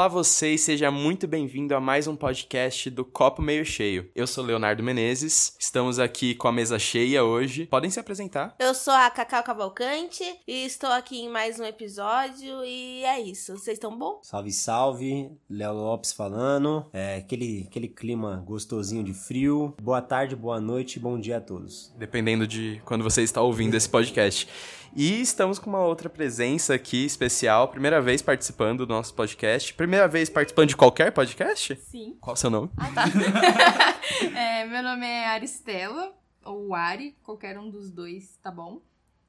Olá você e seja muito bem-vindo a mais um podcast do Copo Meio Cheio. Eu sou Leonardo Menezes, estamos aqui com a mesa cheia hoje. Podem se apresentar. Eu sou a Cacau Cavalcante e estou aqui em mais um episódio e é isso. Vocês estão bom? Salve, salve. Léo Lopes falando. É aquele, aquele clima gostosinho de frio. Boa tarde, boa noite, bom dia a todos. Dependendo de quando você está ouvindo esse podcast. E estamos com uma outra presença aqui especial, primeira vez participando do nosso podcast. Primeira vez participando de qualquer podcast? Sim. Qual é o seu nome? Ah, tá. é, meu nome é Aristela, ou Ari, qualquer um dos dois, tá bom?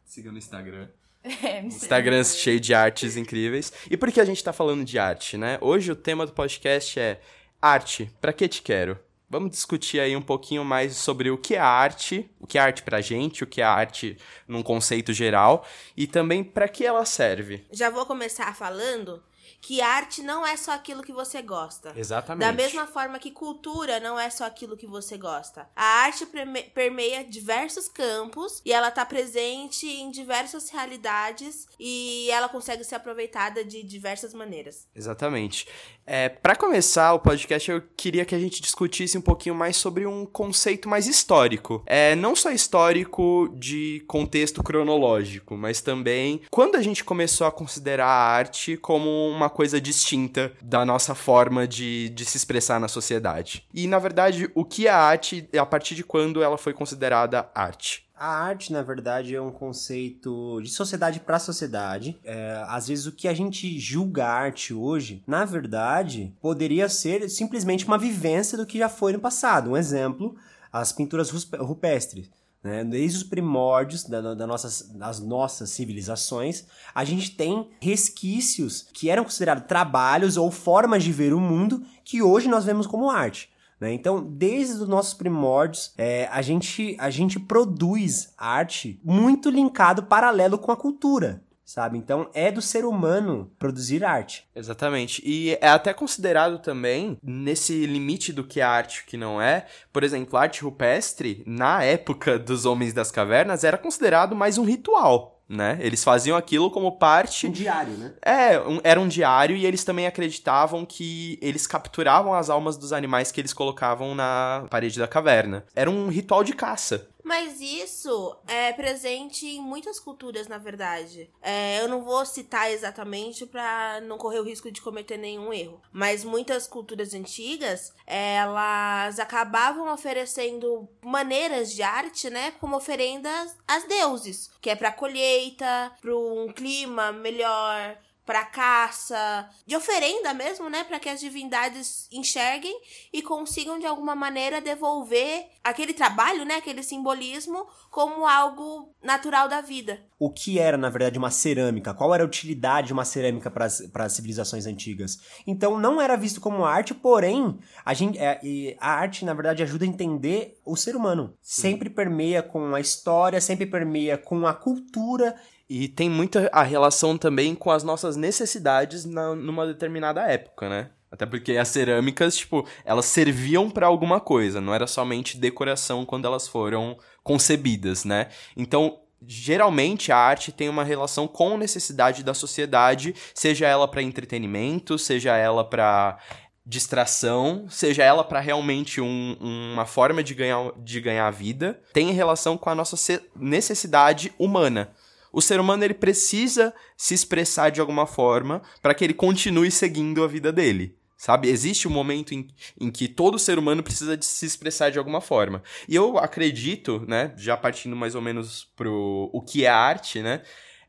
Siga no Instagram. É. Instagram cheio de artes incríveis. E por que a gente tá falando de arte, né? Hoje o tema do podcast é arte, pra que te quero? Vamos discutir aí um pouquinho mais sobre o que é arte, o que é arte pra gente, o que é arte num conceito geral e também pra que ela serve. Já vou começar falando que arte não é só aquilo que você gosta. Exatamente. Da mesma forma que cultura não é só aquilo que você gosta. A arte permeia diversos campos e ela tá presente em diversas realidades e ela consegue ser aproveitada de diversas maneiras. Exatamente. É, para começar o podcast, eu queria que a gente discutisse um pouquinho mais sobre um conceito mais histórico. É, não só histórico de contexto cronológico, mas também quando a gente começou a considerar a arte como uma coisa distinta da nossa forma de, de se expressar na sociedade. E, na verdade, o que é arte e a partir de quando ela foi considerada arte. A arte, na verdade, é um conceito de sociedade para sociedade. É, às vezes, o que a gente julga arte hoje, na verdade, poderia ser simplesmente uma vivência do que já foi no passado. Um exemplo, as pinturas rupestres. Né? Desde os primórdios da, da nossas, das nossas civilizações, a gente tem resquícios que eram considerados trabalhos ou formas de ver o mundo que hoje nós vemos como arte. né? Então, desde os nossos primórdios, é, a, gente, a gente produz arte muito linkado paralelo com a cultura, sabe? Então, é do ser humano produzir arte. Exatamente. E é até considerado também, nesse limite do que é arte e o que não é, por exemplo, a arte rupestre, na época dos Homens das Cavernas, era considerado mais um ritual, né? Eles faziam aquilo como parte Um diário, né? é, um- era um diário e eles também acreditavam que eles capturavam as almas dos animais que eles colocavam na parede da caverna. Era um ritual de caça. Mas isso é presente em muitas culturas, na verdade. É, eu não vou citar exatamente para não correr o risco de cometer nenhum erro. Mas muitas culturas antigas, elas acabavam oferecendo maneiras de arte, né, como oferendas às deuses, que é para colheita, para um clima melhor, para caça, de oferenda mesmo, né, para que as divindades enxerguem e consigam de alguma maneira devolver aquele trabalho, né, aquele simbolismo como algo natural da vida. O que era, na verdade, uma cerâmica? Qual era a utilidade de uma cerâmica para as civilizações antigas? Então, não era visto como arte, porém, a, gente, é, a arte, na verdade, ajuda a entender o ser humano. Sempre permeia com a história, sempre permeia com a cultura. E tem muita a relação também com as nossas necessidades na, numa determinada época, né? Até porque as cerâmicas, tipo, elas serviam pra alguma coisa, não era somente decoração quando elas foram concebidas, né? Então, geralmente a arte tem uma relação com necessidade da sociedade, seja ela pra entretenimento, seja ela pra distração, seja ela pra realmente um- uma forma de ganhar, de ganhar vida, tem relação com a nossa ce- necessidade humana. O ser humano ele precisa se expressar de alguma forma para que ele continue seguindo a vida dele. Sabe? Existe um momento em, em que todo ser humano precisa de se expressar de alguma forma. E eu acredito, né, já partindo mais ou menos pro o que é arte, né?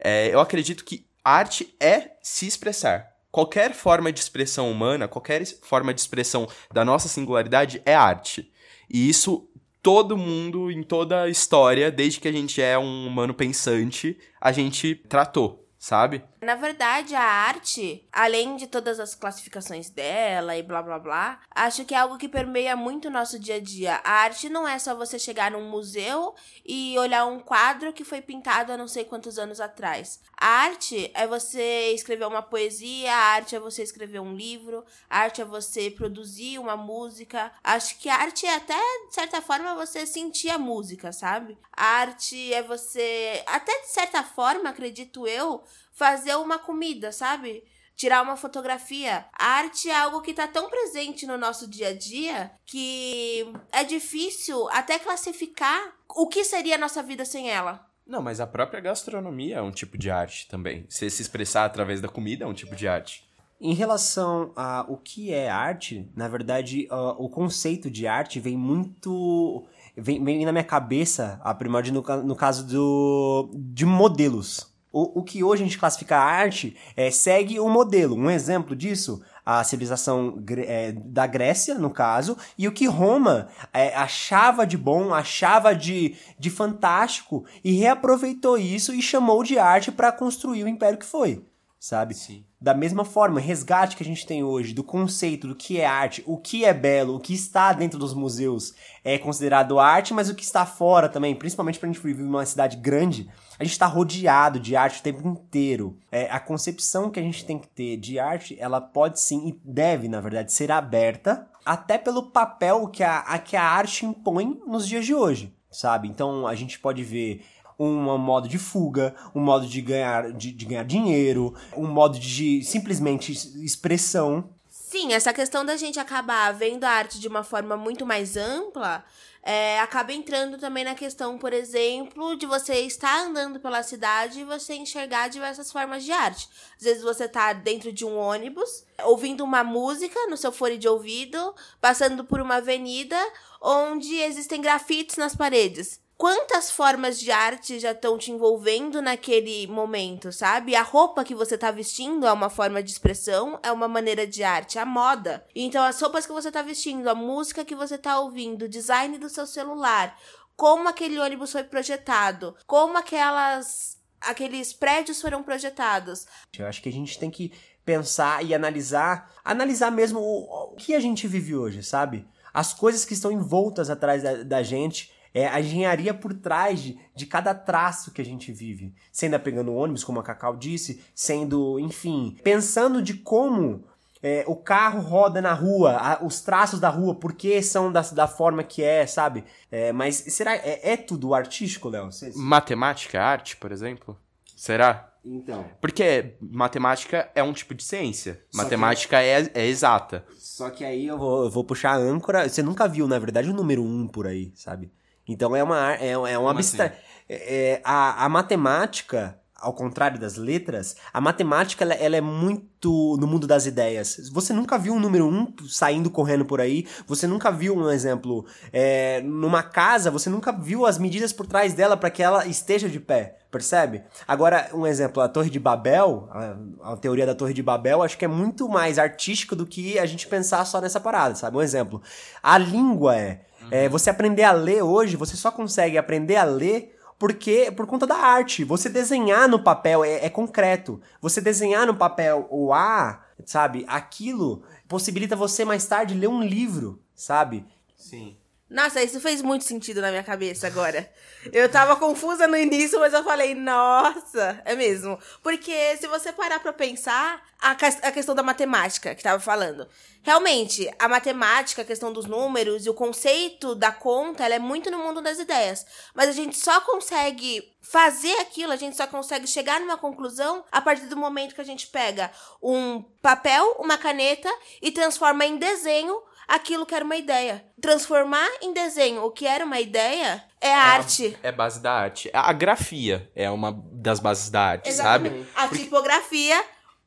é, eu acredito que arte é se expressar. Qualquer forma de expressão humana, qualquer forma de expressão da nossa singularidade é arte. E isso todo mundo, em toda a história, desde que a gente é um humano pensante, a gente tratou, sabe? Na verdade, a arte, além de todas as classificações dela e blá blá blá, acho que é algo que permeia muito o nosso dia a dia. A arte não é só você chegar num museu e olhar um quadro que foi pintado há não sei quantos anos atrás. A arte é você escrever uma poesia, a arte é você escrever um livro, a arte é você produzir uma música. Acho que a arte é até, de certa forma, você sentir a música, sabe? A arte é você, até de certa forma, acredito eu, fazer uma comida, sabe? tirar uma fotografia. A arte é algo que tá tão presente no nosso dia a dia que é difícil até classificar o que seria a nossa vida sem ela. Não, mas a própria gastronomia é um tipo de arte também. Você se expressar através da comida é um tipo de arte. Em relação a o que é arte, na verdade, uh, o conceito de arte vem muito. Vem, vem na minha cabeça, a primórdia no, no caso do, de modelos. O, o que hoje a gente classifica a arte é, segue um modelo. Um exemplo disso, a civilização é, da Grécia, no caso, e o que Roma é, achava de bom, achava de, de fantástico, e reaproveitou isso e chamou de arte para construir o império que foi sabe? Sim. Da mesma forma, o resgate que a gente tem hoje do conceito do que é arte, o que é belo, o que está dentro dos museus é considerado arte, mas o que está fora também, principalmente para a gente viver numa cidade grande, a gente está rodeado de arte o tempo inteiro. É, a concepção que a gente tem que ter de arte, ela pode sim e deve, na verdade, ser aberta até pelo papel que a, a que a arte impõe nos dias de hoje sabe? Então a gente pode ver um modo de fuga, um modo de ganhar, de, de ganhar dinheiro, um modo de simplesmente expressão. Sim, essa questão da gente acabar vendo a arte de uma forma muito mais ampla é, acaba entrando também na questão, por exemplo, de você estar andando pela cidade e você enxergar diversas formas de arte. Às vezes você tá dentro de um ônibus, ouvindo uma música no seu fone de ouvido, passando por uma avenida onde existem grafites nas paredes quantas formas de arte já estão te envolvendo naquele momento, sabe? A roupa que você tá vestindo é uma forma de expressão, é uma maneira de arte, a moda. Então, as roupas que você tá vestindo, a música que você tá ouvindo, o design do seu celular, como aquele ônibus foi projetado, como aquelas aqueles prédios foram projetados. Eu acho que a gente tem que pensar e analisar, analisar mesmo o, o que a gente vive hoje, sabe? As coisas que estão envoltas atrás da, da gente é a engenharia por trás de, de cada traço que a gente vive. Sendo pegando ônibus, como a Cacau disse, sendo, enfim, pensando de como é, o carro roda na rua, a, os traços da rua, por que são da, da forma que é, sabe? É, mas será é, é tudo artístico, Léo? Matemática, arte, por exemplo? Será? Então. Porque matemática é um tipo de ciência. Só matemática que... é, é exata. Só que aí eu vou, eu vou puxar a âncora. Você nunca viu, na verdade, o número 1 um por aí, sabe? Então é uma é, é uma abstra... Assim? É, a, a matemática ao contrário das letras, a matemática ela, ela, é muito no mundo das ideias. Você nunca viu um número um saindo correndo por aí, você nunca viu um exemplo é, numa casa, você nunca viu as medidas por trás dela para que ela esteja de pé, percebe? Agora, um exemplo, a Torre de Babel, a, a, teoria da Torre de Babel, acho que é muito mais artística do que a gente pensar só nessa parada, sabe? Um exemplo, a língua é é, você aprender a ler hoje, você só consegue aprender a ler porque por conta da arte. Você desenhar no papel é, é concreto. Você desenhar no papel o A, sabe? Aquilo possibilita você mais tarde ler um livro, sabe? Sim. Nossa, isso fez muito sentido na minha cabeça agora. Eu tava confusa no início, mas eu falei, nossa, é mesmo. Porque se você parar pra pensar, a, a questão da matemática que tava falando. Realmente, a matemática, a questão dos números e o conceito da conta, ela é muito no mundo das ideias. Mas a gente só consegue fazer aquilo, a gente só consegue chegar numa conclusão a partir do momento que a gente pega um papel, uma caneta e transforma em desenho aquilo que era uma ideia. Transformar em desenho o que era uma ideia é, é arte. é base da arte. A grafia é uma das bases da arte, Exatamente. sabe? A Porque... tipografia,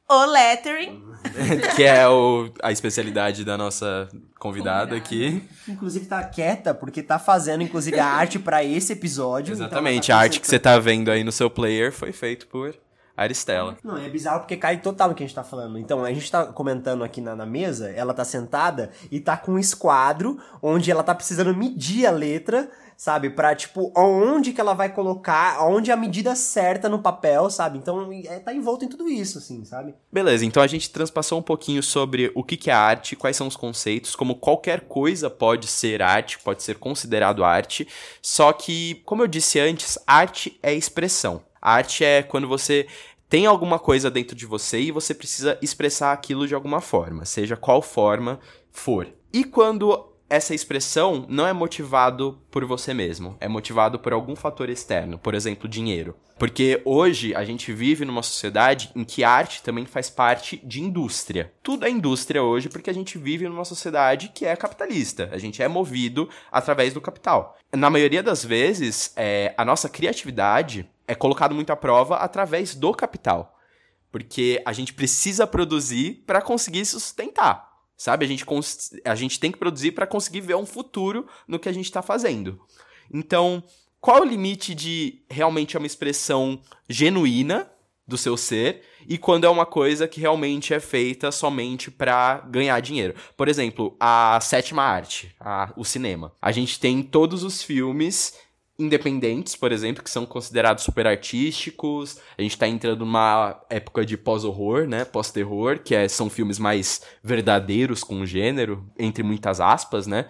o lettering. que é o, a especialidade da nossa convidada aqui. Inclusive tá quieta, porque tá fazendo, inclusive, a arte para esse episódio. Então Exatamente, então tá a arte que você tá vendo aí no seu player foi feito por Aristela. Não, é bizarro porque cai total no que a gente tá falando. Então, a gente tá comentando aqui na, na mesa, ela tá sentada e tá com um esquadro onde ela tá precisando medir a letra, sabe? Pra, tipo, onde que ela vai colocar, onde a medida certa no papel, sabe? Então, é, tá envolto em tudo isso, assim, sabe? Beleza, então a gente transpassou um pouquinho sobre o que, que é arte, quais são os conceitos, como qualquer coisa pode ser arte, pode ser considerado arte. Só que, como eu disse antes, arte é expressão. Arte é quando você tem alguma coisa dentro de você e você precisa expressar aquilo de alguma forma, seja qual forma for. E quando essa expressão não é motivado por você mesmo, é motivado por algum fator externo, por exemplo, dinheiro. Porque hoje a gente vive numa sociedade em que arte também faz parte de indústria. Tudo é indústria hoje porque a gente vive numa sociedade que é capitalista. A gente é movido através do capital. Na maioria das vezes, é, a nossa criatividade é colocada muito à prova através do capital. Porque a gente precisa produzir para conseguir se sustentar. Sabe? A gente, a gente tem que produzir para conseguir ver um futuro no que a gente está fazendo. Então, qual o limite de realmente é uma expressão genuína do seu ser e quando é uma coisa que realmente é feita somente para ganhar dinheiro. Por exemplo, a sétima arte, a, o cinema. A gente tem todos os filmes independentes, por exemplo, que são considerados super artísticos. A gente tá entrando numa época de pós-horror, né? Pós-terror, que é, são filmes mais verdadeiros com o gênero, entre muitas aspas, né?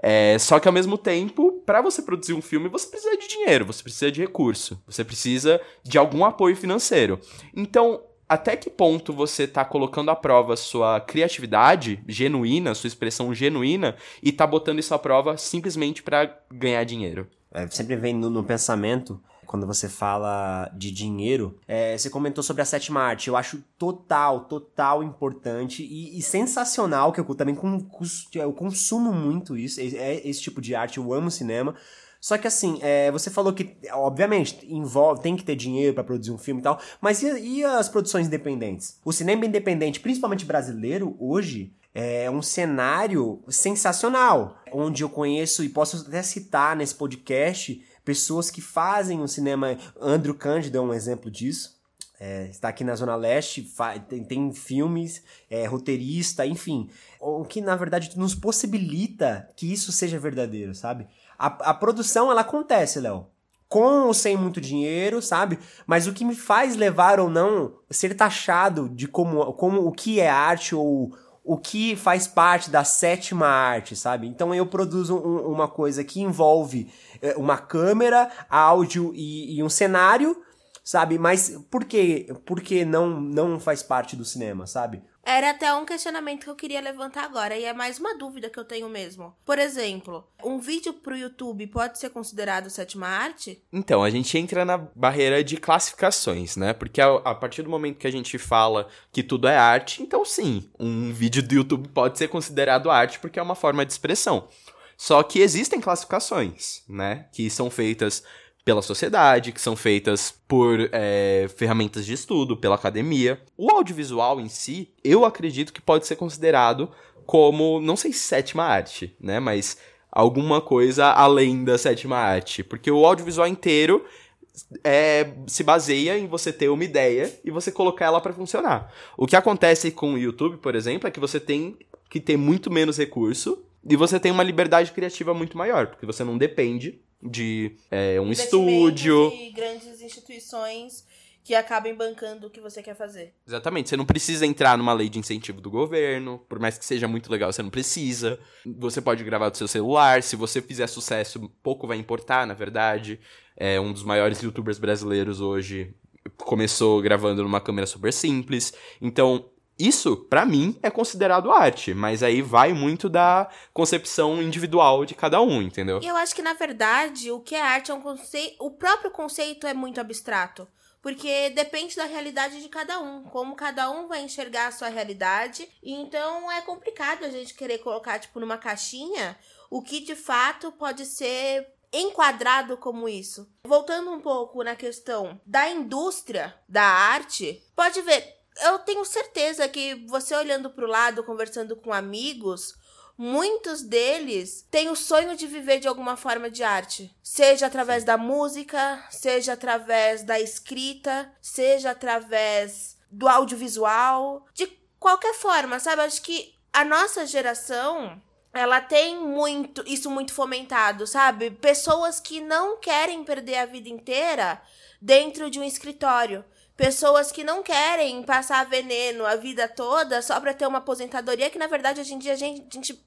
É, só que ao mesmo tempo, para você produzir um filme, você precisa de dinheiro, você precisa de recurso, você precisa de algum apoio financeiro. Então, até que ponto você está colocando à prova sua criatividade genuína, sua expressão genuína, e está botando isso à prova simplesmente para ganhar dinheiro? É, sempre vem no, no, pensamento, quando você fala de dinheiro, é, você comentou sobre a sétima arte. Eu acho total, total importante e, e sensacional, que eu também com, eu consumo muito isso, é, esse tipo de arte, eu amo cinema. Só que assim, é, você falou que, obviamente, envolve, tem que ter dinheiro para produzir um filme e tal, mas e, e, as produções independentes? O cinema independente, principalmente brasileiro, hoje, é um cenário sensacional, onde eu conheço e posso até citar nesse podcast pessoas que fazem o cinema. Andrew Cândido é um exemplo disso. É, está aqui na Zona Leste, tem, tem filmes, é, roteirista, enfim. O que na verdade nos possibilita que isso seja verdadeiro, sabe? A, a produção ela acontece, Léo. Com ou sem muito dinheiro, sabe? Mas o que me faz levar ou não ser taxado de como, como o que é arte ou o que faz parte da sétima arte, sabe? Então eu produzo um, uma coisa que envolve é, uma câmera, áudio e, e, um cenário, sabe? Mas por que, por que não, não faz parte do cinema, sabe? Era até um questionamento que eu queria levantar agora, e é mais uma dúvida que eu tenho mesmo. Por exemplo, um vídeo pro YouTube pode ser considerado sétima arte? Então, a gente entra na barreira de classificações, né? Porque a, a partir do momento que a gente fala que tudo é arte, então sim, um vídeo do YouTube pode ser considerado arte porque é uma forma de expressão. Só que existem classificações, né? Que são feitas pela sociedade, que são feitas por é, ferramentas de estudo, pela academia. O audiovisual em si, eu acredito que pode ser considerado como, não sei se sétima arte, né? Mas alguma coisa além da sétima arte. Porque o audiovisual inteiro é, se baseia em você ter uma ideia e você colocar ela para funcionar. O que acontece com o YouTube, por exemplo, é que você tem que ter muito menos recurso e você tem uma liberdade criativa muito maior, porque você não depende de é, um estúdio. E grandes instituições que acabem bancando o que você quer fazer. Exatamente. Você não precisa entrar numa lei de incentivo do governo. Por mais que seja muito legal, você não precisa. Você pode gravar do seu celular. Se você fizer sucesso, pouco vai importar, na verdade. É um dos maiores youtubers brasileiros hoje. Começou gravando numa câmera super simples. Então, isso, para mim, é considerado arte, mas aí vai muito da concepção individual de cada um, entendeu? Eu acho que, na verdade, o que é arte é um conceito. O próprio conceito é muito abstrato. Porque depende da realidade de cada um, como cada um vai enxergar a sua realidade. Então é complicado a gente querer colocar, tipo, numa caixinha o que de fato pode ser enquadrado como isso. Voltando um pouco na questão da indústria da arte, pode ver, eu tenho certeza que você olhando para o lado, conversando com amigos, muitos deles têm o sonho de viver de alguma forma de arte. Seja através da música, seja através da escrita, seja através do audiovisual, de qualquer forma, sabe? Acho que a nossa geração ela tem muito isso muito fomentado, sabe? Pessoas que não querem perder a vida inteira dentro de um escritório pessoas que não querem passar veneno a vida toda só para ter uma aposentadoria que na verdade hoje em dia a gente, a gente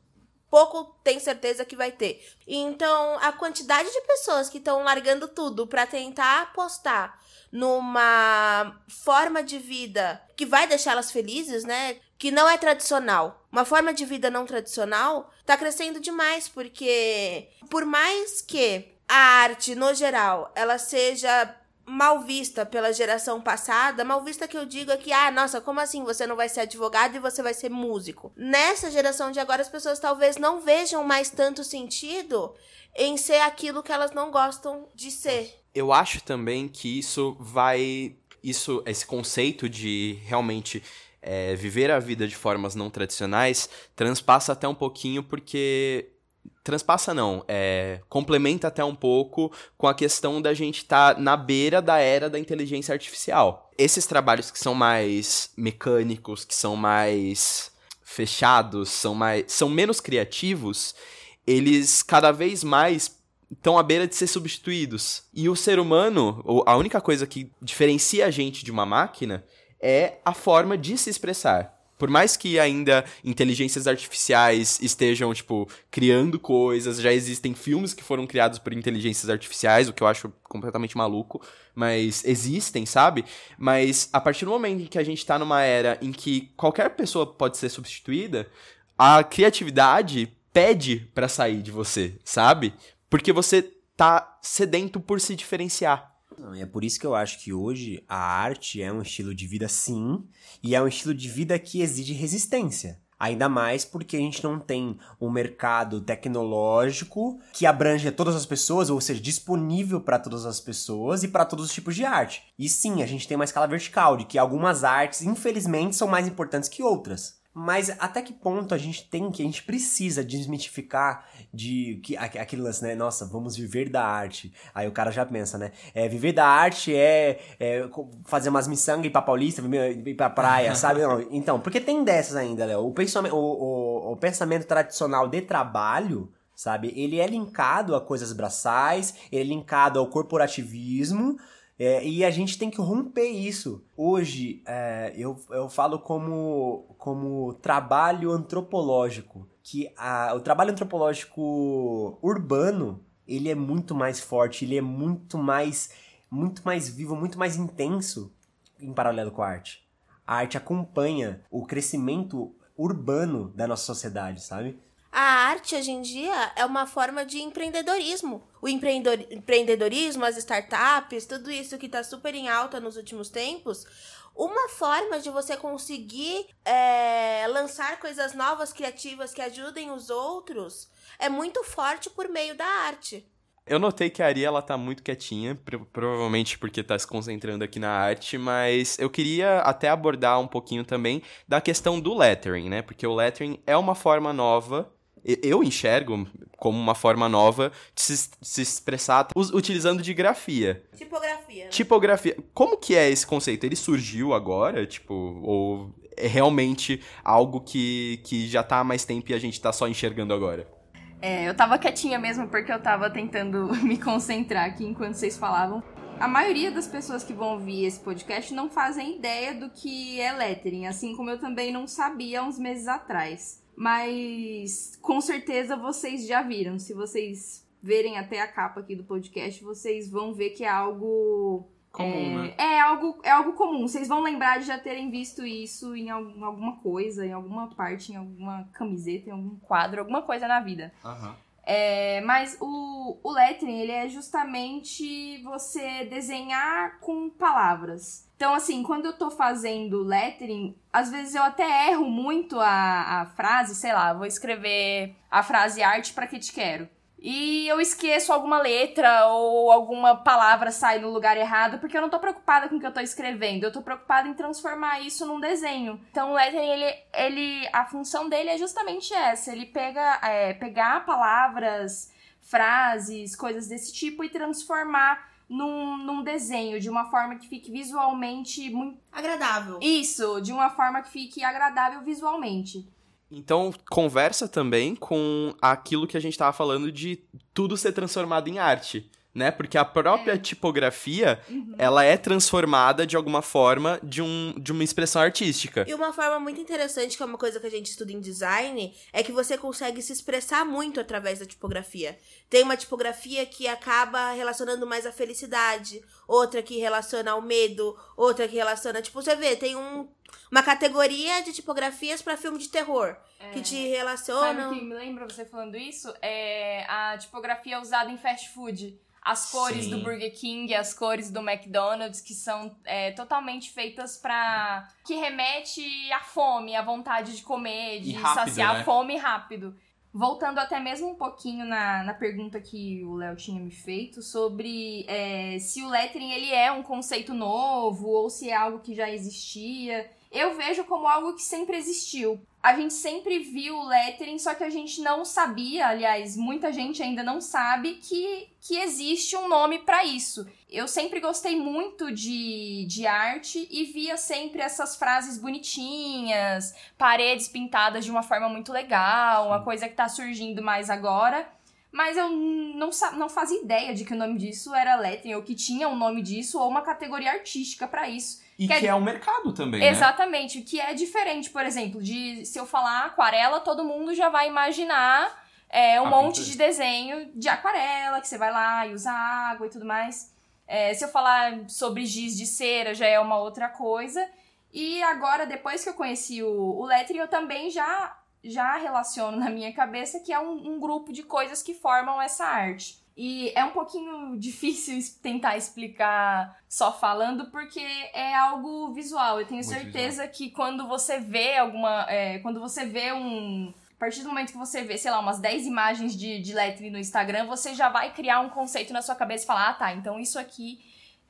pouco tem certeza que vai ter. Então, a quantidade de pessoas que estão largando tudo para tentar apostar numa forma de vida que vai deixá-las felizes, né? que não é tradicional. Uma forma de vida não tradicional tá crescendo demais, porque por mais que a arte, no geral, ela seja mal vista pela geração passada, mal vista que eu digo é que, ah, nossa, como assim você não vai ser advogado e você vai ser músico? Nessa geração de agora, as pessoas talvez não vejam mais tanto sentido em ser aquilo que elas não gostam de ser. Eu acho também que isso vai. Isso, esse conceito de realmente é, viver a vida de formas não tradicionais transpassa até um pouquinho porque transpassa não, é, complementa até um pouco com a questão da gente estar tá na beira da era da inteligência artificial. Esses trabalhos que são mais mecânicos, que são mais fechados, são mais são menos criativos, eles cada vez mais estão à beira de ser substituídos. E o ser humano, a única coisa que diferencia a gente de uma máquina é a forma de se expressar por mais que ainda inteligências artificiais estejam, tipo, criando coisas, já existem filmes que foram criados por inteligências artificiais, o que eu acho completamente maluco, mas existem, sabe? Mas a partir do momento em que a gente tá numa era em que qualquer pessoa pode ser substituída, a criatividade pede para sair de você, sabe? Porque você tá sedento por se diferenciar. Não, e é por isso que eu acho que hoje a arte é um estilo de vida sim, e é um estilo de vida que exige resistência. Ainda mais porque a gente não tem um mercado tecnológico que abrange todas as pessoas, ou seja, disponível para todas as pessoas e para todos os tipos de arte. E sim, a gente tem uma escala vertical de que algumas artes, infelizmente, são mais importantes que outras. Mas até que ponto a gente tem que, a gente precisa desmitificar de que aquele lance, né? Nossa, vamos viver da arte. Aí o cara já pensa, né? É, viver da arte é, é fazer umas miçangas e ir pra Paulista, ir pra praia, sabe? Não, então, porque tem dessas ainda, Léo. O pensamento, o, o, o pensamento tradicional de trabalho, sabe? Ele é linkado a coisas braçais, ele é linkado ao corporativismo, é, e a gente tem que romper isso. Hoje, é, eu, eu falo como, como trabalho antropológico, que a, o trabalho antropológico urbano, ele é muito mais forte, ele é muito mais, muito mais vivo, muito mais intenso em paralelo com a arte. A arte acompanha o crescimento urbano da nossa sociedade, sabe? A arte hoje em dia é uma forma de empreendedorismo. O empreendedorismo, as startups, tudo isso que está super em alta nos últimos tempos, uma forma de você conseguir é, lançar coisas novas, criativas que ajudem os outros é muito forte por meio da arte. Eu notei que a Ari, ela tá muito quietinha, provavelmente porque tá se concentrando aqui na arte, mas eu queria até abordar um pouquinho também da questão do lettering, né? Porque o lettering é uma forma nova eu enxergo como uma forma nova de se, se, expressar utilizando de grafia. Tipografia. Né? Tipografia. Como que é esse conceito? Ele surgiu agora, tipo, ou é realmente algo que, que já tá há mais tempo e a gente tá só enxergando agora? É, eu tava quietinha mesmo porque eu tava tentando me concentrar aqui enquanto vocês falavam. A maioria das pessoas que vão ouvir esse podcast não fazem ideia do que é lettering, assim como eu também não sabia uns meses atrás. Mas com certeza vocês já viram. Se vocês verem até a capa aqui do podcast, vocês vão ver que é algo comum, é, né? É algo, é algo comum. Vocês vão lembrar de já terem visto isso em alguma coisa, em alguma parte, em alguma camiseta, em algum quadro, alguma coisa na vida. Uhum. É, mas o, o lettering, ele é justamente você desenhar com palavras. Então, assim, quando eu tô fazendo lettering, às vezes eu até erro muito a, a frase, sei lá, vou escrever a frase arte para que te quero e eu esqueço alguma letra ou alguma palavra sai no lugar errado, porque eu não tô preocupada com o que eu tô escrevendo, eu tô preocupada em transformar isso num desenho. Então o lettering, ele, ele, a função dele é justamente essa, ele pega, é, pegar palavras, frases, coisas desse tipo e transformar num, num desenho, de uma forma que fique visualmente muito... Agradável. Isso, de uma forma que fique agradável visualmente. Então, conversa também com aquilo que a gente estava falando de tudo ser transformado em arte né? Porque a própria é. tipografia, uhum. ela é transformada de alguma forma de, um, de uma expressão artística. E uma forma muito interessante, que é uma coisa que a gente estuda em design, é que você consegue se expressar muito através da tipografia. Tem uma tipografia que acaba relacionando mais a felicidade, outra que relaciona ao medo, outra que relaciona, tipo, você vê, tem um uma categoria de tipografias pra filme de terror. Que te Sabe relacionam. o que me lembra você falando isso? É a tipografia usada em fast food. As cores Sim. do Burger King, as cores do McDonald's, que são é, totalmente feitas pra. que remete à fome, à vontade de comer, de rápido, saciar né? a fome rápido. Voltando até mesmo um pouquinho na, na pergunta que o Léo tinha me feito sobre é, se o lettering ele é um conceito novo ou se é algo que já existia. Eu vejo como algo que sempre existiu. A gente sempre viu o lettering, só que a gente não sabia, aliás, muita gente ainda não sabe que, que existe um nome pra isso. Eu sempre gostei muito de, de arte e via sempre essas frases bonitinhas, paredes pintadas de uma forma muito legal, uma coisa que tá surgindo mais agora. Mas eu não, não fazia ideia de que o nome disso era lettering, ou que tinha um nome disso, ou uma categoria artística pra isso. E Quer que é um mercado também, né? Exatamente, o que é diferente, por exemplo, de se eu falar aquarela, todo mundo já vai imaginar é, um A monte de desenho de aquarela, que você vai lá e usa água e tudo mais. É, se eu falar sobre giz de cera, já é uma outra coisa. E agora, depois que eu conheci o, o lettering, eu também já, já relaciono na minha cabeça que é um, um grupo de coisas que formam essa arte. E é um pouquinho difícil tentar explicar só falando, porque é algo visual. Eu tenho Muito certeza que quando você vê alguma. é, quando você vê um. A partir do momento que você vê, sei lá, umas 10 imagens de, de no Instagram, você já vai criar um conceito na sua cabeça e falar: ah, tá, então isso aqui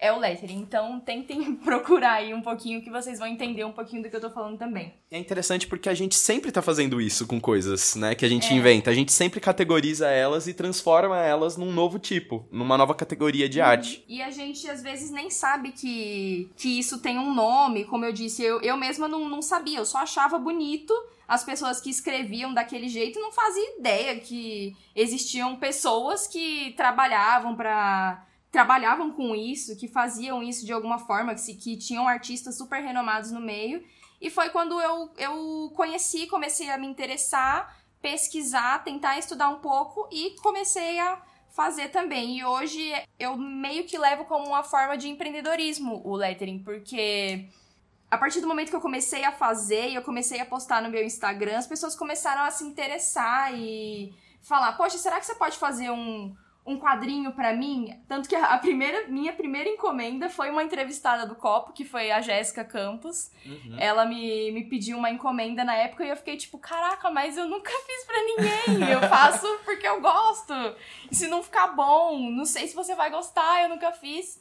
é o lettering. Então tentem procurar aí um pouquinho que vocês vão entender um pouquinho do que eu tô falando também. É interessante porque a gente sempre tá fazendo isso com coisas, né? Que a gente É. inventa. A gente sempre categoriza elas e transforma elas num novo tipo, numa nova categoria de arte. E a gente às vezes nem sabe que, que isso tem um nome. Como eu disse, eu, eu mesma não, não sabia, eu só achava bonito. As pessoas que escreviam daquele jeito não fazia ideia que existiam pessoas que trabalhavam para trabalhavam com isso, que faziam isso de alguma forma, que, que tinham artistas super renomados no meio. E foi quando eu, eu conheci, comecei a me interessar, pesquisar, tentar estudar um pouco e comecei a fazer também. E hoje eu meio que levo como uma forma de empreendedorismo o lettering, porque a partir do momento que eu comecei a fazer e eu comecei a postar no meu Instagram, as pessoas começaram a se interessar e falar: Poxa, será que você pode fazer um, um quadrinho pra mim? Tanto que a primeira, minha primeira encomenda foi uma entrevistada do Copo, que foi a Jéssica Campos. Ela me, me pediu uma encomenda na época e eu fiquei tipo: Caraca, mas eu nunca fiz pra ninguém. Eu faço porque eu gosto. E se não ficar bom, não sei se você vai gostar, eu nunca fiz.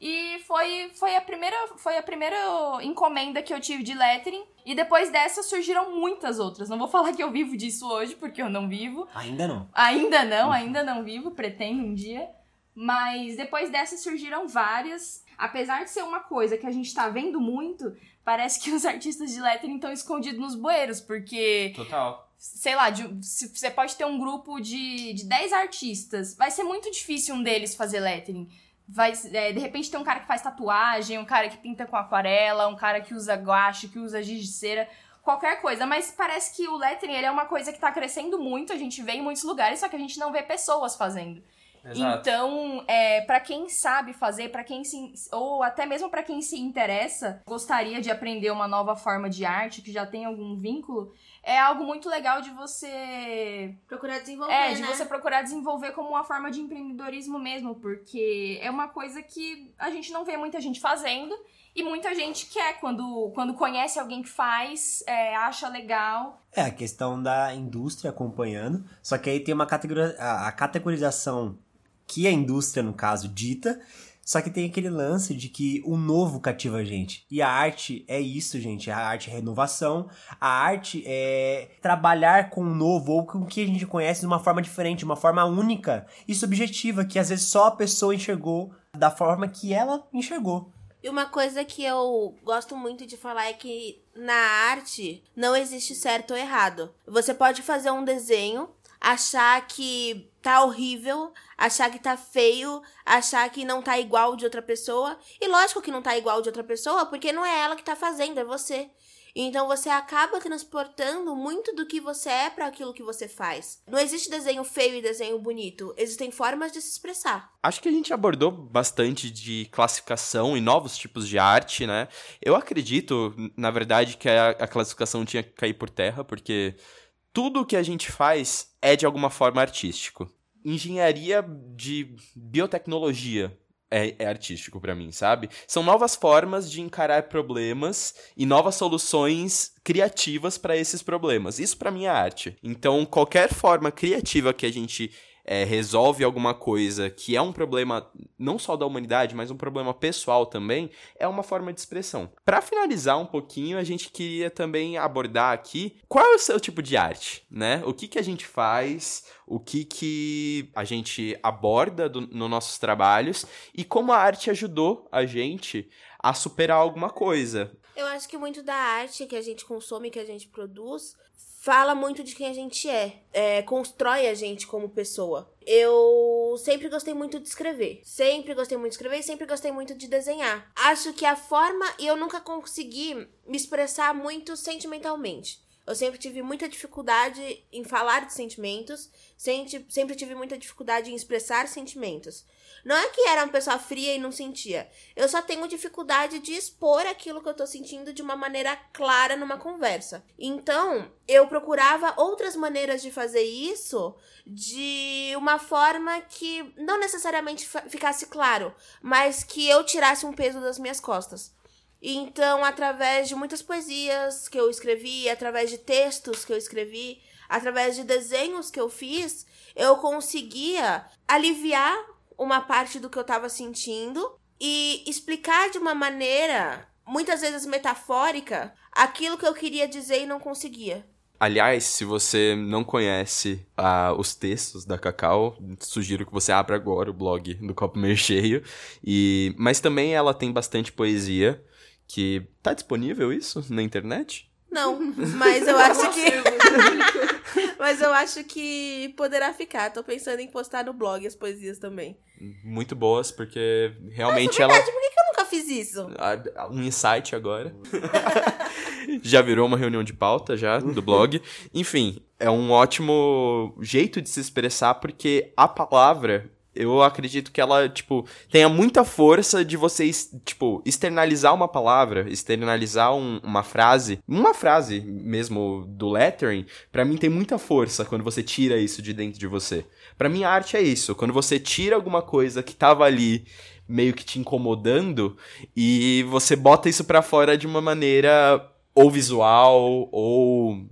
E foi, foi, a primeira, foi a primeira encomenda que eu tive de lettering. E depois dessa surgiram muitas outras. Não vou falar que eu vivo disso hoje, porque eu não vivo. Ainda não. Ainda não, ainda não vivo, pretendo um dia. Mas depois dessa surgiram várias. Apesar de ser uma coisa que a gente tá vendo muito, parece que os artistas de lettering estão escondidos nos bueiros, porque Total. sei lá, de- você pode ter um grupo de, de 10 artistas. Vai ser muito difícil um deles fazer lettering. Vai, é, de repente tem um cara que faz tatuagem, um cara que pinta com aquarela, um cara que usa guache, que usa giz de cera, qualquer coisa. Mas parece que o lettering ele é uma coisa que tá crescendo muito, a gente vê em muitos lugares, só que a gente não vê pessoas fazendo. Então, é, para quem sabe fazer, para quem se ou até mesmo para quem se interessa, gostaria de aprender uma nova forma de arte que já tem algum vínculo, é algo muito legal de você Procurar desenvolver, é, de né? você procurar desenvolver como uma forma de empreendedorismo mesmo, porque é uma coisa que a gente não vê muita gente fazendo e muita gente quer quando, quando conhece alguém que faz, é, acha legal. É, a questão da indústria acompanhando. Só que aí tem uma categoria, a, a categorização que a indústria, no caso, dita. Só que tem aquele lance de que o novo cativa a gente. E a arte é isso, gente. A arte é renovação. A arte é trabalhar com o novo ou com o que a gente conhece de uma forma diferente, uma forma única e subjetiva, que às vezes só a pessoa enxergou da forma que ela enxergou. E uma coisa que eu gosto muito de falar é que na arte não existe certo ou errado. Você pode fazer um desenho, achar que tá horrível, achar que tá feio, achar que não tá igual de outra pessoa. E lógico que não tá igual de outra pessoa, porque não é ela que tá fazendo, é você. Então você acaba transportando muito do que você é para aquilo que você faz. Não existe desenho feio e desenho bonito, existem formas de se expressar. Acho que a gente abordou bastante de classificação e novos tipos de arte, né? Eu acredito, na verdade, que a, a classificação tinha que cair por terra, porque tudo que a gente faz é de alguma forma artístico. Engenharia de biotecnologia, é, é artístico para mim, sabe? São novas formas de encarar problemas e novas soluções criativas para esses problemas. Isso para mim é arte. Então, qualquer forma criativa que a gente é, resolve alguma coisa que é um problema não só da humanidade, mas um problema pessoal também, é uma forma de expressão. Para finalizar um pouquinho, a gente queria também abordar aqui qual é o seu tipo de arte, né? O que, que a gente faz, o que, que a gente aborda do, nos nossos trabalhos e como a arte ajudou a gente a superar alguma coisa. Eu acho que muito da arte que a gente consome, que a gente produz, fala muito de quem a gente é, é, constrói a gente como pessoa. Eu sempre gostei muito de escrever, sempre gostei muito de escrever e sempre gostei muito de desenhar. Acho que a forma e eu nunca consegui me expressar muito sentimentalmente. Eu sempre tive muita dificuldade em falar de sentimentos, sempre, tive muita dificuldade em expressar sentimentos. Não é que era uma pessoa fria e não sentia. Eu só tenho dificuldade de expor aquilo que eu tô sentindo de uma maneira clara numa conversa. Então, eu procurava outras maneiras de fazer isso de uma forma que não necessariamente ficasse claro, mas que eu tirasse um peso das minhas costas. Então, através de muitas poesias que eu escrevi, através de textos que eu escrevi, através de desenhos que eu fiz, eu conseguia aliviar uma parte do que eu estava sentindo e explicar de uma maneira, muitas vezes metafórica, aquilo que eu queria dizer e não conseguia. Aliás, se você não conhece uh, os textos da Cacau, sugiro que você abra agora o blog do Copo Meio Cheio. E... Mas também ela tem bastante poesia, que tá disponível isso na internet? Não, mas eu acho que. mas eu acho que poderá ficar. Tô pensando em postar no blog as poesias também. Muito boas, porque realmente Nossa, é ela. Por que, que eu nunca fiz isso? Um insight agora. já virou uma reunião de pauta já do blog. Enfim, é um ótimo jeito de se expressar, porque a palavra eu acredito que ela, tipo, tenha muita força de vocês, tipo, externalizar uma palavra, externalizar um, uma frase, uma frase mesmo do lettering, para mim tem muita força quando você tira isso de dentro de você. Para mim a arte é isso, quando você tira alguma coisa que tava ali meio que te incomodando e você bota isso para fora de uma maneira ou visual ou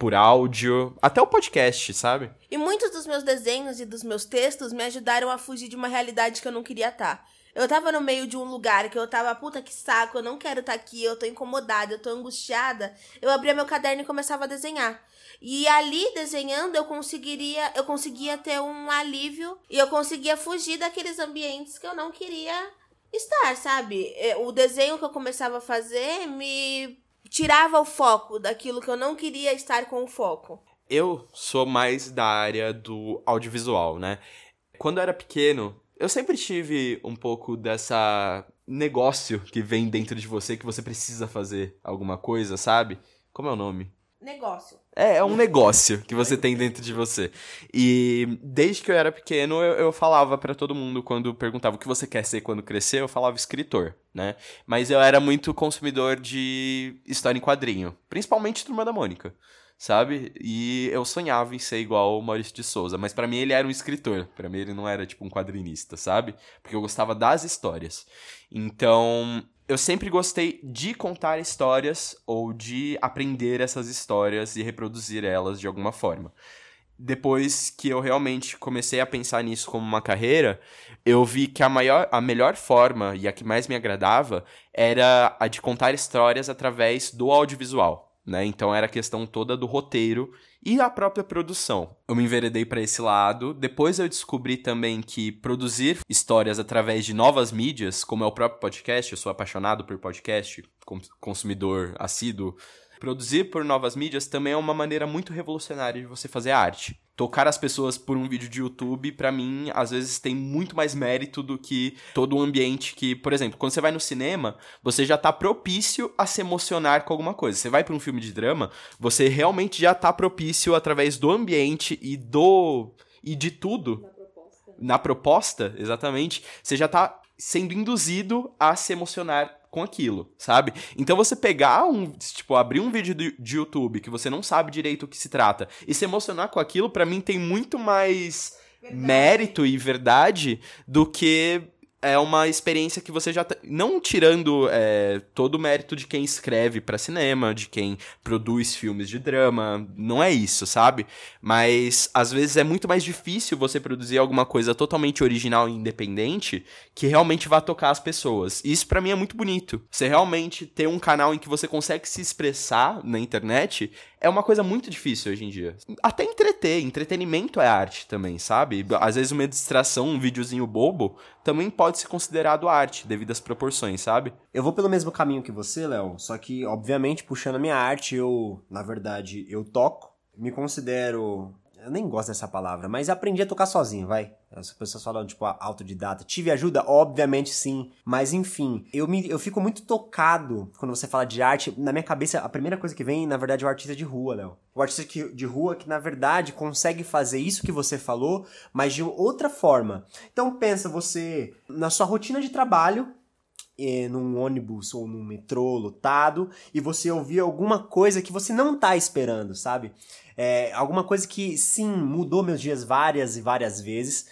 por áudio, até o podcast, sabe? E muitos dos meus desenhos e dos meus textos me ajudaram a fugir de uma realidade que eu não queria estar. Tá. Eu tava no meio de um lugar que eu tava, puta que saco, eu não quero estar tá aqui, eu tô incomodada, eu tô angustiada. Eu abria meu caderno e começava a desenhar. E ali desenhando eu conseguiria, eu conseguia ter um alívio e eu conseguia fugir daqueles ambientes que eu não queria estar, sabe? O desenho que eu começava a fazer me tirava o foco daquilo que eu não queria estar com o foco. Eu sou mais da área do audiovisual, né? Quando eu era pequeno, eu sempre tive um pouco dessa negócio que vem dentro de você que você precisa fazer alguma coisa, sabe? Como é o nome? Negócio. É, é um negócio que você tem dentro de você. E desde que eu era pequeno, eu, eu falava para todo mundo, quando perguntava o que você quer ser quando crescer, eu falava escritor, né? Mas eu era muito consumidor de história em quadrinho, principalmente Turma da Mônica sabe? E eu sonhava em ser igual o Maurício de Souza, mas para mim ele era um escritor, para mim ele não era tipo um quadrinista, sabe? Porque eu gostava das histórias. Então, eu sempre gostei de contar histórias ou de aprender essas histórias e reproduzir elas de alguma forma. Depois que eu realmente comecei a pensar nisso como uma carreira, eu vi que a, maior, a melhor forma e a que mais me agradava era a de contar histórias através do audiovisual né? Então era a questão toda do roteiro e a própria produção. Eu me enveredei para esse lado. Depois eu descobri também que produzir histórias através de novas mídias, como é o próprio podcast, eu sou apaixonado por podcast, consumidor assíduo. Produzir por novas mídias também é uma maneira muito revolucionária de você fazer arte. Tocar as pessoas por um vídeo de YouTube, para mim, às vezes tem muito mais mérito do que todo o ambiente que, por exemplo, quando você vai no cinema, você já tá propício a se emocionar com alguma coisa. Você vai para um filme de drama, você realmente já tá propício através do ambiente e do e de tudo. Na proposta. Na proposta, exatamente. Você já tá sendo induzido a se emocionar com aquilo, sabe? Então você pegar um, tipo, abrir um vídeo de YouTube que você não sabe direito o que se trata e se emocionar com aquilo, para mim tem muito mais verdade. mérito e verdade do que é uma experiência que você já tá, não tirando é, todo o mérito de quem escreve para cinema, de quem produz filmes de drama, não é isso, sabe? Mas às vezes é muito mais difícil você produzir alguma coisa totalmente original e independente que realmente vá tocar as pessoas. E isso para mim é muito bonito. Você realmente ter um canal em que você consegue se expressar na internet é uma coisa muito difícil hoje em dia. Até entreter, entretenimento é arte também, sabe? Às vezes uma distração, um videozinho bobo, também pode ser considerado arte, devido às proporções, sabe? Eu vou pelo mesmo caminho que você, Léo, só que, obviamente, puxando a minha arte, eu, na verdade, eu toco, me considero eu nem gosto dessa palavra, mas aprendi a tocar sozinho, vai. As pessoas falam, tipo, autodidata. Tive ajuda? Obviamente sim. Mas enfim, eu, me, eu fico muito tocado quando você fala de arte. Na minha cabeça, a primeira coisa que vem, na verdade, é o artista de rua, Léo. O artista de rua que, na verdade, consegue fazer isso que você falou, mas de outra forma. Então pensa, você, na sua rotina de trabalho, eh, num ônibus ou num metrô lotado e você ouvir alguma coisa que você não tá esperando, sabe? É, alguma coisa que, sim, mudou meus dias várias e várias vezes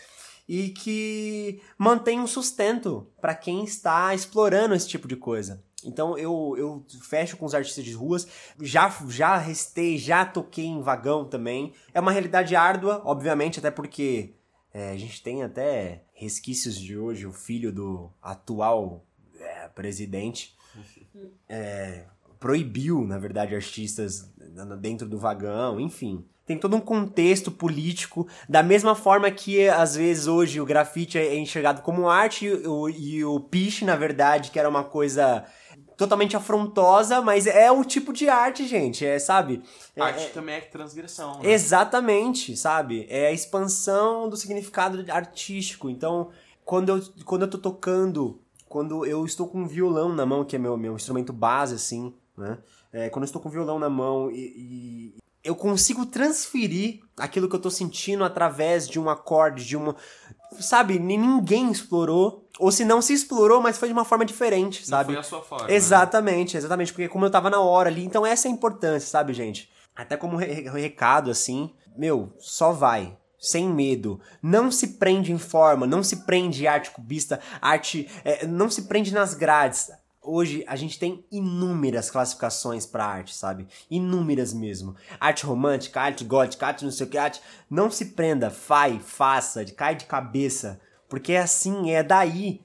e que mantém um sustento para quem está explorando esse tipo de coisa. Então eu, eu fecho com os artistas de ruas, já já restei, já toquei em vagão também. É uma realidade árdua, obviamente, até porque é, a gente tem até resquícios de hoje, o filho do atual é, presidente é, proibiu, na verdade, artistas dentro do vagão, enfim. Tem todo um contexto político, da mesma forma que às vezes hoje o grafite é enxergado como arte e o, e o piche, na verdade, que era uma coisa totalmente afrontosa, mas é o tipo de arte, gente, é, sabe? É, arte é, também é transgressão, né? Exatamente, sabe? É a expansão do significado artístico. Então, quando eu, quando eu tô tocando, quando eu estou com um violão na mão, que é meu, meu instrumento base, assim, né? É, quando eu estou com o violão na mão e, e, eu consigo transferir aquilo que eu estou sentindo através de um acorde, de uma. Sabe, ninguém explorou. Ou se não se explorou, mas foi de uma forma diferente, sabe? Não foi a sua forma. Exatamente, né? exatamente. Porque como eu tava na hora ali. Então essa é a importância, sabe, gente? Até como recado, assim. Meu, só vai sem medo. Não se prende em forma, não se prende em arte cubista, arte. É, não se prende nas grades hoje a gente tem inúmeras classificações para arte, sabe? Inúmeras mesmo. Arte romântica, arte gótica, arte não sei o que, arte. Não se prenda, faz, faça, cai de cabeça. Porque é assim, é daí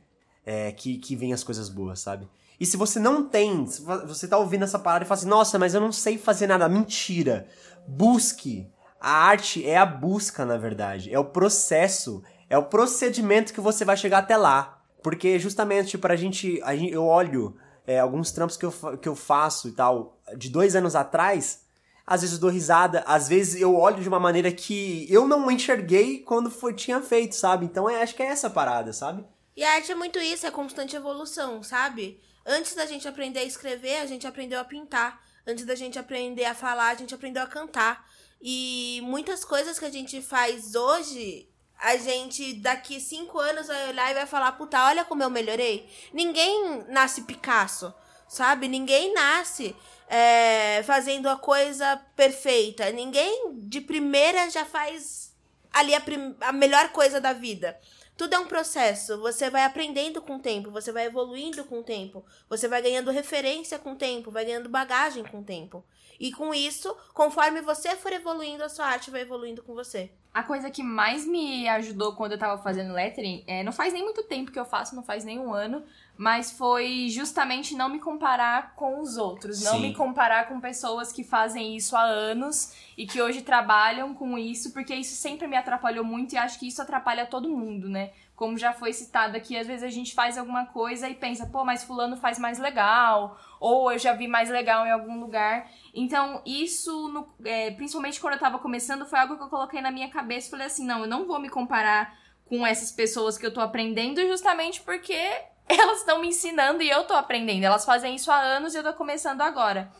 é, que, que vem as coisas boas, sabe? E se você não tem, se você tá ouvindo essa parada e fala assim, nossa, mas eu não sei fazer nada. Mentira! Busque. A arte é a busca, na verdade. É o processo. É o procedimento que você vai chegar até lá. Porque justamente pra gente, a gente eu olho é, alguns trampos que eu, que eu faço e tal, de dois anos atrás, às vezes eu dou risada, às vezes eu olho de uma maneira que eu não enxerguei quando foi, tinha feito, sabe? Então é, acho que é essa parada, sabe? E a arte é muito isso, é constante evolução, sabe? Antes da gente aprender a escrever, a gente aprendeu a pintar. Antes da gente aprender a falar, a gente aprendeu a cantar. E muitas coisas que a gente faz hoje a gente daqui cinco anos vai olhar e vai falar, puta, olha como eu melhorei. Ninguém nasce Picasso, sabe? Ninguém nasce é, fazendo a coisa perfeita. Ninguém de primeira já faz ali a, a melhor coisa da vida. Tudo é um processo. Você vai aprendendo com o tempo, você vai evoluindo com o tempo, você vai ganhando referência com o tempo, vai ganhando bagagem com o tempo. E com isso, conforme você for evoluindo, a sua arte vai evoluindo com você. A coisa que mais me ajudou quando eu tava fazendo lettering, é, não faz nem muito tempo que eu faço, não faz nem um ano, mas foi justamente não me comparar com os outros, não Sim. me comparar com pessoas que fazem isso há anos e que hoje trabalham com isso, porque isso sempre me atrapalhou muito e acho que isso atrapalha todo mundo, né? Como já foi citado aqui, às vezes a gente faz alguma coisa e pensa, pô, mas fulano faz mais legal, ou eu já vi mais legal em algum lugar. Então, isso, no- é, principalmente quando eu tava começando, foi algo que eu coloquei na minha cabeça e falei assim, não, eu não vou me comparar com essas pessoas que eu tô aprendendo justamente porque elas estão me ensinando e eu tô aprendendo. Elas fazem isso há anos e eu tô começando agora.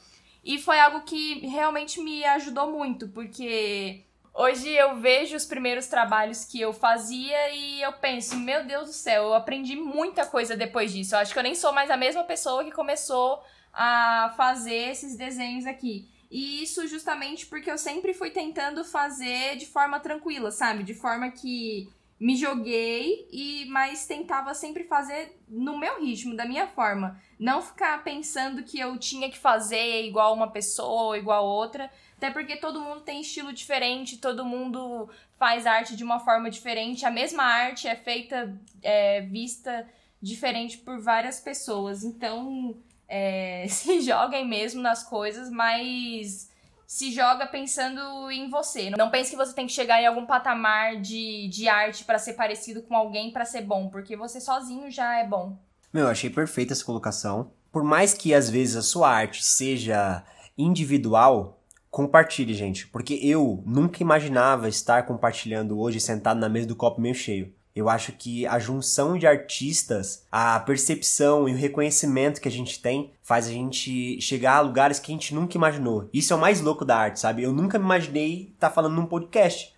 E foi algo que realmente me ajudou muito, porque hoje eu vejo os primeiros trabalhos que eu fazia e eu penso, meu Deus do céu, eu aprendi muita coisa depois disso. Eu acho que eu nem sou mais a mesma pessoa que começou a fazer esses desenhos aqui. E isso justamente porque eu sempre fui tentando fazer de forma tranquila, sabe? De forma que me joguei e mas tentava sempre fazer no meu ritmo, da minha forma, não ficar pensando que eu tinha que fazer igual uma pessoa ou igual outra, até porque todo mundo tem estilo diferente, todo mundo faz arte de uma forma diferente, a mesma arte é feita, é, vista diferente por várias pessoas, então é, se joguem mesmo nas coisas, mas se joga pensando em você. Não pense que você tem que chegar em algum patamar de, de arte pra ser parecido com alguém pra ser bom, porque você sozinho já é bom. Meu, eu achei perfeita essa colocação. Por mais que às vezes a sua arte seja individual, compartilhe, gente. Porque eu nunca imaginava estar compartilhando hoje sentado na mesa do copo meio cheio. Eu acho que a junção de artistas, a percepção e o reconhecimento que a gente tem faz a gente chegar a lugares que a gente nunca imaginou. Isso é o mais louco da arte, sabe? Eu nunca me imaginei estar falando num podcast.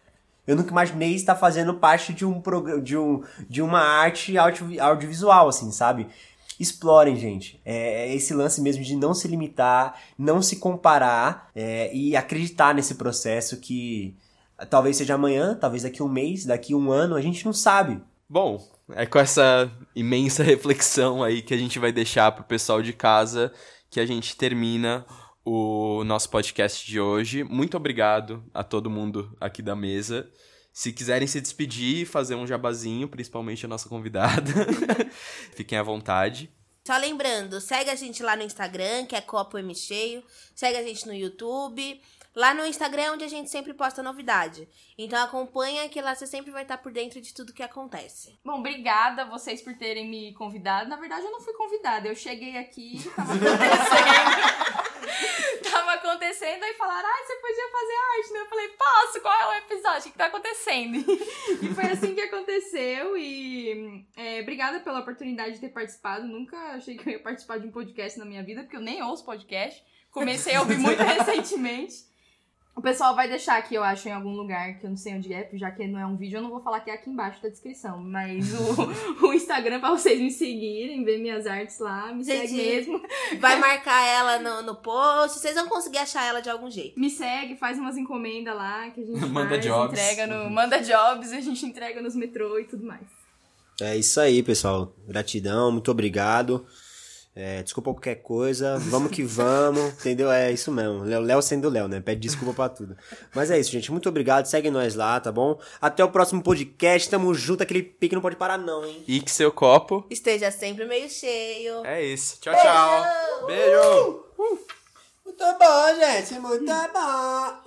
Eu nunca imaginei estar fazendo parte de um de, um, de uma arte audio- audiovisual, assim, sabe? Explorem, gente. É esse lance mesmo de não se limitar, não se comparar é, e acreditar nesse processo que talvez seja amanhã, talvez daqui um mês, daqui um ano, a gente não sabe. Bom, é com essa imensa reflexão aí que a gente vai deixar pro pessoal de casa que a gente termina o nosso podcast de hoje. Muito obrigado a todo mundo aqui da mesa. Se quiserem se despedir, fazer um jabazinho, principalmente a nossa convidada, fiquem à vontade. Só lembrando, segue a gente lá no Instagram, que é Copo M Cheio. Segue a gente no YouTube. Lá no Instagram é onde a gente sempre posta novidade. Então acompanha que lá você sempre vai estar por dentro de tudo que acontece. Bom, obrigada a vocês por terem me convidado. Na verdade, eu não fui convidada. Eu cheguei aqui, tava acontecendo. tava acontecendo, aí falaram, ah, você podia fazer arte, né? Eu falei, posso, qual é o episódio? O que que tá acontecendo? e foi assim que aconteceu. E é, obrigada pela oportunidade de ter participado. Nunca achei que eu ia participar de um podcast na minha vida, porque eu nem ouço podcast. Comecei a ouvir muito recentemente. O pessoal vai deixar aqui, eu acho, em algum lugar que eu não sei onde é, já que não é um vídeo, eu não vou falar que é aqui embaixo da descrição. Mas o, o Instagram pra vocês me seguirem, ver minhas artes lá, me Gente, segue mesmo. Vai marcar ela no, no post. Vocês vão conseguir achar ela de algum jeito. Me segue, faz umas encomendas lá que a gente Manda faz, jobs. entrega no. Manda jobs, a gente entrega nos metrô e tudo mais. É isso aí, pessoal. Gratidão, muito obrigado. É, desculpa qualquer coisa, vamos que vamos, entendeu? É isso mesmo. Léo, sendo Léo, né? Pede desculpa pra tudo. Mas é isso, gente. Muito obrigado. Segue nós lá, tá bom? Até o próximo podcast. Tamo junto. Aquele pique não pode parar, não, hein? E que seu copo. Esteja sempre meio cheio. É isso. Tchau, tchau. Beijo. Muito bom, gente. Muito bom.